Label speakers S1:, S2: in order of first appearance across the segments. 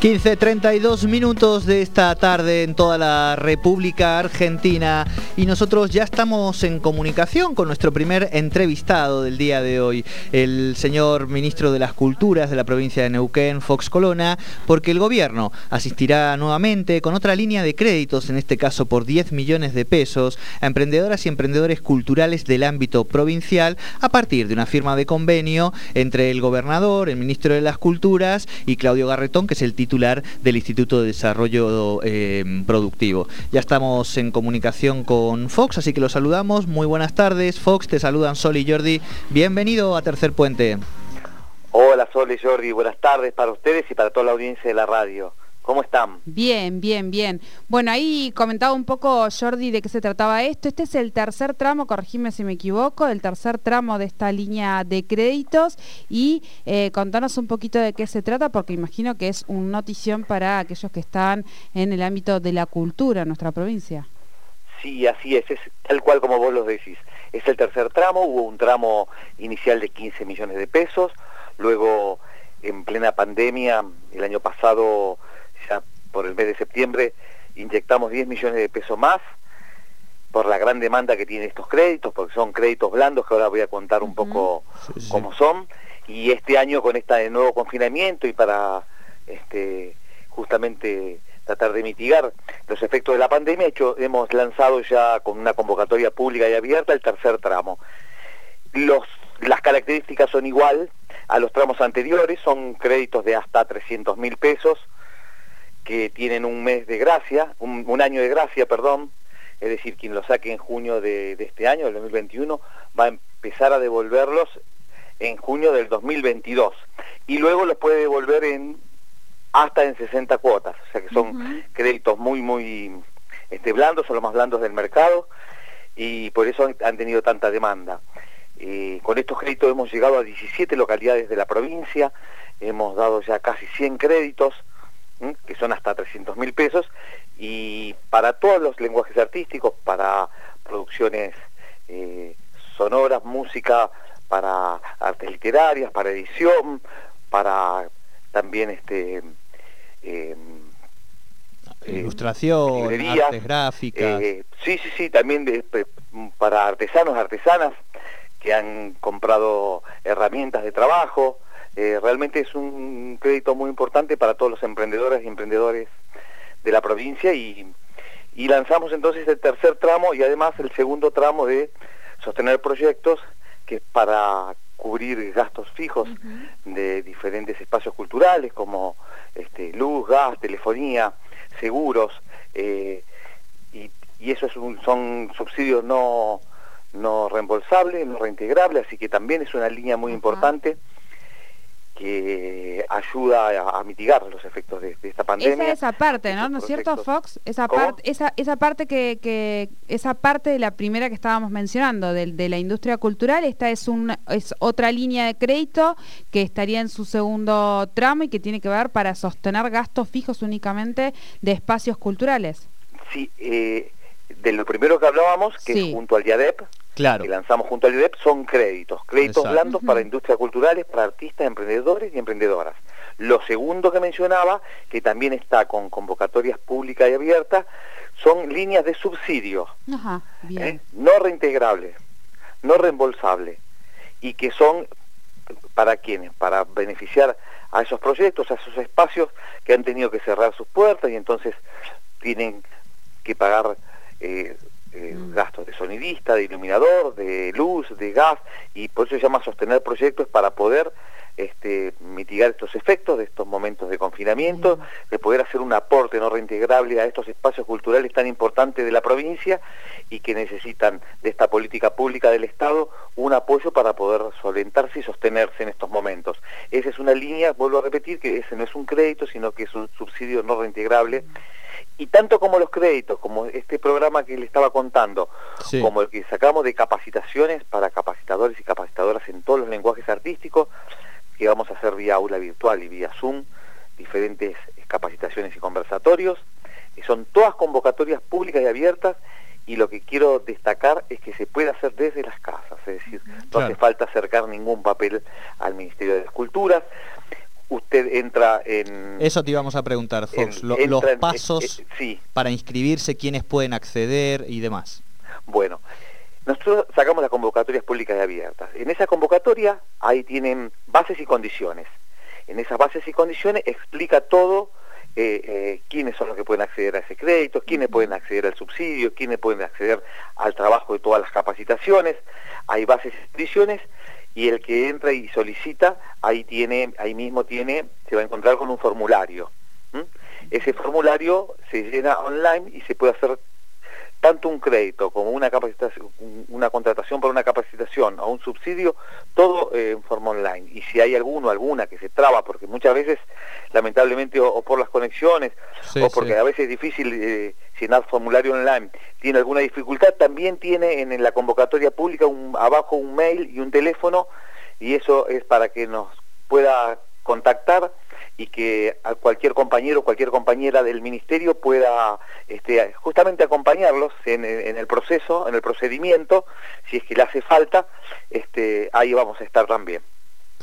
S1: 15.32 minutos de esta tarde en toda la República Argentina. Y nosotros ya estamos en comunicación con nuestro primer entrevistado del día de hoy, el señor ministro de las Culturas de la provincia de Neuquén, Fox Colona, porque el gobierno asistirá nuevamente con otra línea de créditos, en este caso por 10 millones de pesos, a emprendedoras y emprendedores culturales del ámbito provincial a partir de una firma de convenio entre el gobernador, el ministro de las Culturas y Claudio Garretón, que es el titular del Instituto de Desarrollo eh, Productivo. Ya estamos en comunicación con Fox, así que los saludamos. Muy buenas tardes, Fox, te saludan Sol y Jordi. Bienvenido a Tercer Puente.
S2: Hola Sol y Jordi, buenas tardes para ustedes y para toda la audiencia de la radio. ¿Cómo están?
S3: Bien, bien, bien. Bueno, ahí comentaba un poco Jordi de qué se trataba esto. Este es el tercer tramo, corregime si me equivoco, el tercer tramo de esta línea de créditos y eh, contanos un poquito de qué se trata porque imagino que es una notición para aquellos que están en el ámbito de la cultura en nuestra provincia.
S2: Sí, así es, es tal cual como vos lo decís. Es el tercer tramo, hubo un tramo inicial de 15 millones de pesos, luego en plena pandemia, el año pasado por el mes de septiembre inyectamos 10 millones de pesos más por la gran demanda que tienen estos créditos, porque son créditos blandos que ahora voy a contar un poco cómo son, y este año con este nuevo confinamiento y para este, justamente tratar de mitigar los efectos de la pandemia, hecho, hemos lanzado ya con una convocatoria pública y abierta el tercer tramo. Los, las características son igual a los tramos anteriores, son créditos de hasta 300 mil pesos, que tienen un mes de gracia, un, año de gracia, perdón, es decir, quien lo saque en junio de, este año, del 2021, va a empezar a devolverlos en junio del 2022 y luego los puede devolver en hasta en 60 cuotas, o sea que son créditos muy, muy este, blandos, son los más blandos del mercado y por eso han, tenido tanta demanda. Eh, con estos créditos hemos llegado a 17 localidades de la provincia, hemos dado ya casi 100 créditos, que son hasta 300 mil pesos, y para todos los lenguajes artísticos, para producciones eh, sonoras, música, para artes literarias, para edición, para también este
S1: eh, ilustración, artes gráficas.
S2: Eh, sí, sí, sí, también de, para artesanos, artesanas que han comprado herramientas de trabajo, eh, realmente es un crédito muy importante para todos los emprendedores y emprendedores de la provincia y, lanzamos entonces el tercer tramo y además el segundo tramo de sostener proyectos que es para cubrir gastos fijos de diferentes espacios culturales como este, luz, gas, telefonía, seguros, eh, y, y, eso es son subsidios no, no reembolsables, no reintegrables, así que también es una línea muy importante que ayuda a, mitigar los efectos de, esta pandemia.
S3: Esa esa parte, ¿no? ¿No es cierto, Fox? Esa parte, esa, esa parte que, que, esa parte de la primera que estábamos mencionando, de, de, la industria cultural, esta es un, es otra línea de crédito que estaría en su segundo tramo y que tiene que ver para sostener gastos fijos únicamente de espacios culturales.
S2: Sí, eh, de lo primero que hablábamos, que es junto al IADEP, que lanzamos junto al IDEP son créditos, créditos blandos para industrias culturales, para artistas, emprendedores y emprendedoras. Lo segundo que mencionaba, que también está con convocatorias públicas y abiertas, son líneas de subsidio, ¿eh? no reintegrables, no reembolsables, y que son para quienes, para beneficiar a esos proyectos, a esos espacios que han tenido que cerrar sus puertas y entonces tienen que pagar eh, eh, mm. gastos de sonidista, de iluminador, de luz, de gas, y por eso se llama sostener proyectos para poder este, mitigar estos efectos de estos momentos de confinamiento, mm. de poder hacer un aporte no reintegrable a estos espacios culturales tan importantes de la provincia y que necesitan de esta política pública del Estado un apoyo para poder solventarse y sostenerse en estos momentos. Esa es una línea, vuelvo a repetir, que ese no es un crédito, sino que es un subsidio no reintegrable. Mm y tanto como los créditos, como este programa que le estaba contando, como el que sacamos de capacitaciones para capacitadores y capacitadoras en todos los lenguajes artísticos, que vamos a hacer vía aula virtual y vía Zoom, diferentes capacitaciones y conversatorios, y son todas convocatorias públicas y abiertas, y lo que quiero destacar es que se puede hacer desde las casas, es decir, no hace falta acercar ningún papel al Ministerio de las Culturas, usted entra en...
S1: Eso te íbamos a preguntar, Fox, los pasos para inscribirse, quiénes pueden acceder y demás.
S2: Bueno, nosotros sacamos las convocatorias públicas y abiertas. En esa convocatoria ahí tienen bases y condiciones. En esas bases y condiciones explica todo eh, eh, quiénes son los que pueden acceder a ese crédito, quiénes pueden acceder al subsidio, quiénes pueden acceder al trabajo de todas las capacitaciones. Hay bases y condiciones y el que entra y solicita, ahí tiene, ahí mismo tiene, se va a encontrar con un formulario. Ese formulario se llena online y se puede hacer tanto un crédito como una capacitación, una contratación por una capacitación o un subsidio, todo eh, en forma online. Y si hay alguno, alguna que se traba, porque muchas veces, lamentablemente, o, por las conexiones, o porque a veces es difícil eh, llenar formulario online, tiene alguna dificultad, también tiene en, la convocatoria pública un, abajo un mail y un teléfono, y eso es para que nos pueda contactar y que a cualquier compañero o cualquier compañera del ministerio pueda este, justamente acompañarlos en, el proceso, en el procedimiento, si es que le hace falta, este, ahí vamos a estar también.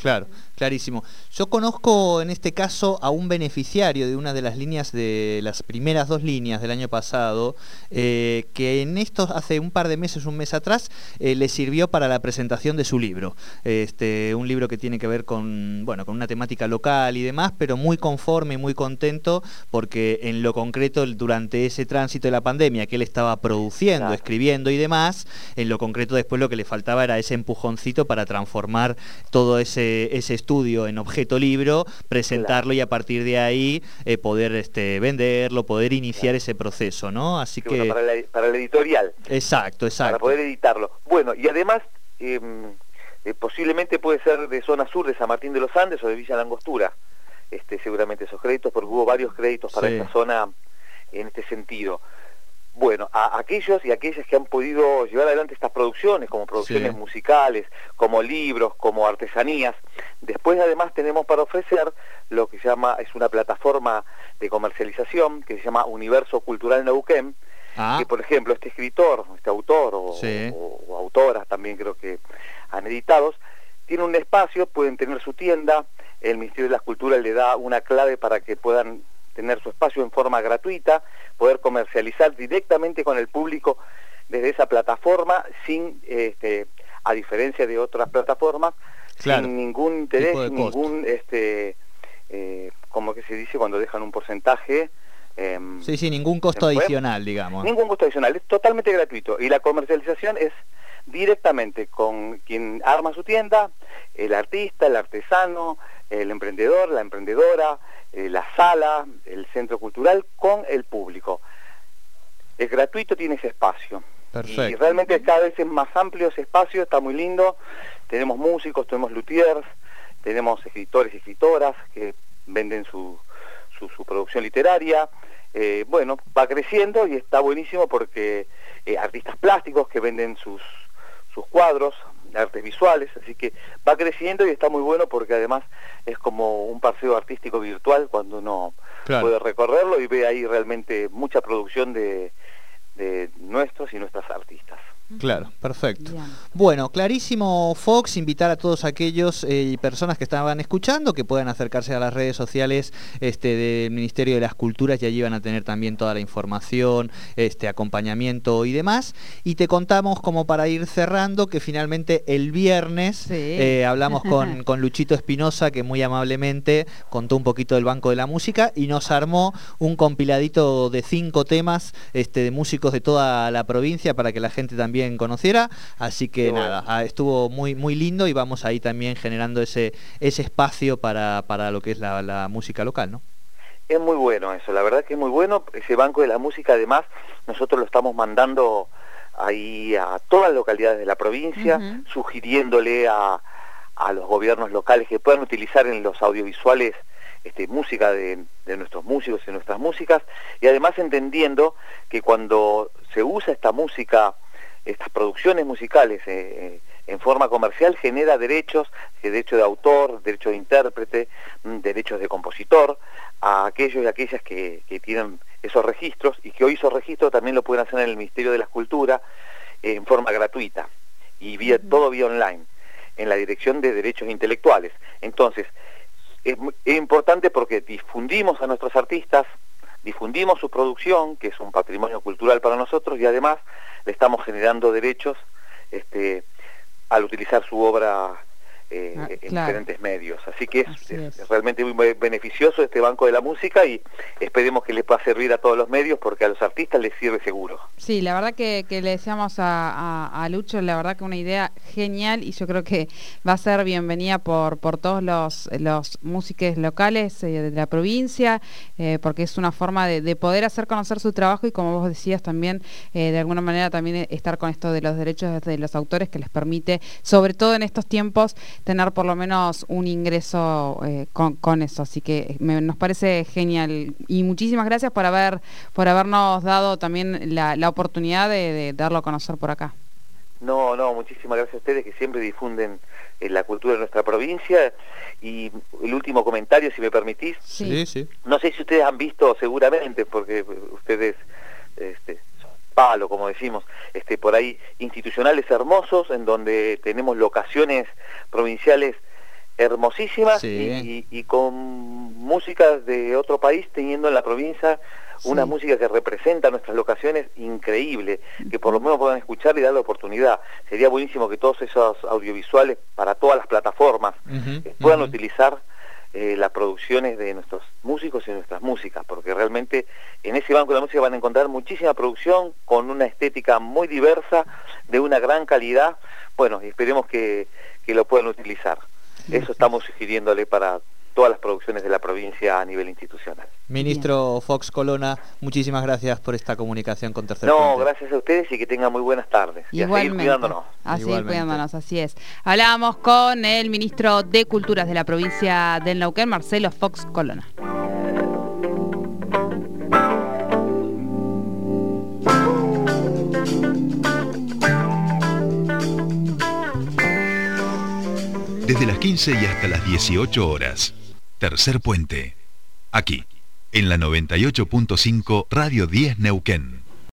S1: Claro, clarísimo. Yo conozco en este caso a un beneficiario de una de las líneas de las primeras dos líneas del año pasado, eh, que en estos hace un par de meses, un mes atrás, eh, le sirvió para la presentación de su libro. Este, un libro que tiene que ver con, bueno, con una temática local y demás, pero muy conforme y muy contento porque en lo concreto durante ese tránsito de la pandemia que él estaba produciendo, escribiendo y demás, en lo concreto después lo que le faltaba era ese empujoncito para transformar todo ese ese, estudio en objeto libro, presentarlo y a partir de ahí eh, poder este, venderlo, poder iniciar ese proceso, ¿no?
S2: Así que... para, el editorial.
S1: Exacto, exacto.
S2: Para poder editarlo. Bueno, y además... Em, eh, posiblemente puede ser de zona sur de San Martín de los Andes o de Villa Langostura, este, seguramente esos créditos, porque hubo varios créditos para esta zona en este sentido bueno, a aquellos y aquellas que han podido llevar adelante estas producciones, como producciones musicales, como libros, como artesanías. Después además tenemos para ofrecer lo que se llama, es una plataforma de comercialización que se llama Universo Cultural Neuquén, ah. que por ejemplo este escritor, este autor o, o autoras también creo que han editados, tiene un espacio, pueden tener su tienda, el Ministerio de las Culturas le da una clave para que puedan tener su espacio en forma gratuita, poder comercializar directamente con el público desde esa plataforma sin, este, a diferencia de otras plataformas, sin ningún interés, ningún, este, eh, como que se dice cuando dejan un porcentaje.
S1: Em, sí, sí, ningún costo adicional, digamos.
S2: Ningún costo adicional, es totalmente gratuito. Y la comercialización es directamente con quien arma su tienda, el artista, el artesano, el emprendedor, la emprendedora, eh, la sala, el centro cultural con el público. Es gratuito, tiene ese espacio. Y realmente cada vez es más amplio ese espacio, está muy lindo. Tenemos músicos, tenemos luthiers, tenemos escritores y escritoras que venden su, su, producción literaria. Eh, bueno, va creciendo y está buenísimo porque eh, artistas plásticos que venden sus, sus cuadros, artes visuales, así que va creciendo y está muy bueno porque además es como un paseo artístico virtual cuando uno puede recorrerlo y ve ahí realmente mucha producción de, de nuestros y nuestras artistas.
S1: Claro, perfecto. Bueno, clarísimo Fox, invitar a todos aquellos eh, personas que estaban escuchando que puedan acercarse a las redes sociales este, del Ministerio de las Culturas y allí van a tener también toda la información, este acompañamiento y demás. Y te contamos como para ir cerrando que finalmente el viernes eh, hablamos con, con Luchito Espinosa que muy amablemente contó un poquito del Banco de la Música y nos armó un compiladito de cinco temas este, de músicos de toda la provincia para que la gente también conociera. Así que nada, ah, estuvo muy, muy lindo y vamos ahí también generando ese, ese espacio para, para lo que es la, música local, ¿no?
S2: Es muy bueno eso, la verdad que es muy bueno. Ese banco de la música, además, nosotros lo estamos mandando ahí a todas las localidades de la provincia, sugiriéndole a, a, los gobiernos locales que puedan utilizar en los audiovisuales este, música de, de, nuestros músicos y nuestras músicas, y además entendiendo que cuando se usa esta música estas producciones musicales eh, eh, en forma comercial genera derechos, derecho de autor, derecho de intérprete, mm, derechos de compositor, a aquellos y aquellas que, tienen esos registros y que hoy esos registros también lo pueden hacer en el Ministerio de la Escultura eh, en forma gratuita y vía, todo vía online, en la Dirección de Derechos Intelectuales. Entonces, es, importante porque difundimos a nuestros artistas, difundimos su producción, que es un patrimonio cultural para nosotros, y además le estamos generando derechos este, al utilizar su obra eh, ah, en diferentes medios. Así que es, realmente muy beneficioso este Banco de la Música y esperemos que les pueda servir a todos los medios porque a los artistas les sirve seguro.
S3: Sí, la verdad que, le decíamos a, Lucho, la verdad que una idea genial y yo creo que va a ser bienvenida por, por todos los, los músicos locales eh, de la provincia, eh, porque es una forma de, poder hacer conocer su trabajo y como vos decías también, de alguna manera también estar con esto de los derechos de los autores que les permite, sobre todo en estos tiempos, tener por lo menos un ingreso eh, con, eso. Así que nos parece genial. Y muchísimas gracias por haber por habernos dado también la, oportunidad de, darlo a conocer por acá.
S2: No, no, muchísimas gracias a ustedes que siempre difunden eh, la cultura de nuestra provincia. Y el último comentario, si me permitís.
S1: Sí, sí.
S2: No sé si ustedes han visto, seguramente, porque ustedes este, palo, como decimos, este, por ahí institucionales hermosos, en donde tenemos locaciones provinciales hermosísimas y, con músicas de otro país teniendo en la provincia una música que representa nuestras locaciones increíble, que por lo menos puedan escuchar y dar la oportunidad. Sería buenísimo que todos esos audiovisuales para todas las plataformas puedan utilizar eh, las producciones de nuestros músicos y nuestras músicas, porque realmente en ese banco de la música van a encontrar muchísima producción con una estética muy diversa, de una gran calidad, bueno, esperemos que, que lo puedan utilizar. Eso estamos sugiriéndole para todas las producciones de la provincia a nivel institucional.
S1: Ministro Fox Colona, muchísimas gracias por esta comunicación con Tercer
S2: No, gracias a ustedes y que tengan muy buenas tardes. Y a seguir cuidándonos.
S3: A seguir cuidándonos, así es. Hablábamos con el ministro de Culturas de la provincia del Neuquén, Marcelo Fox Colona.
S4: Desde las 15 y hasta las 18 horas. Tercer puente. Aquí, en la 98.5 Radio 10 Neuquén.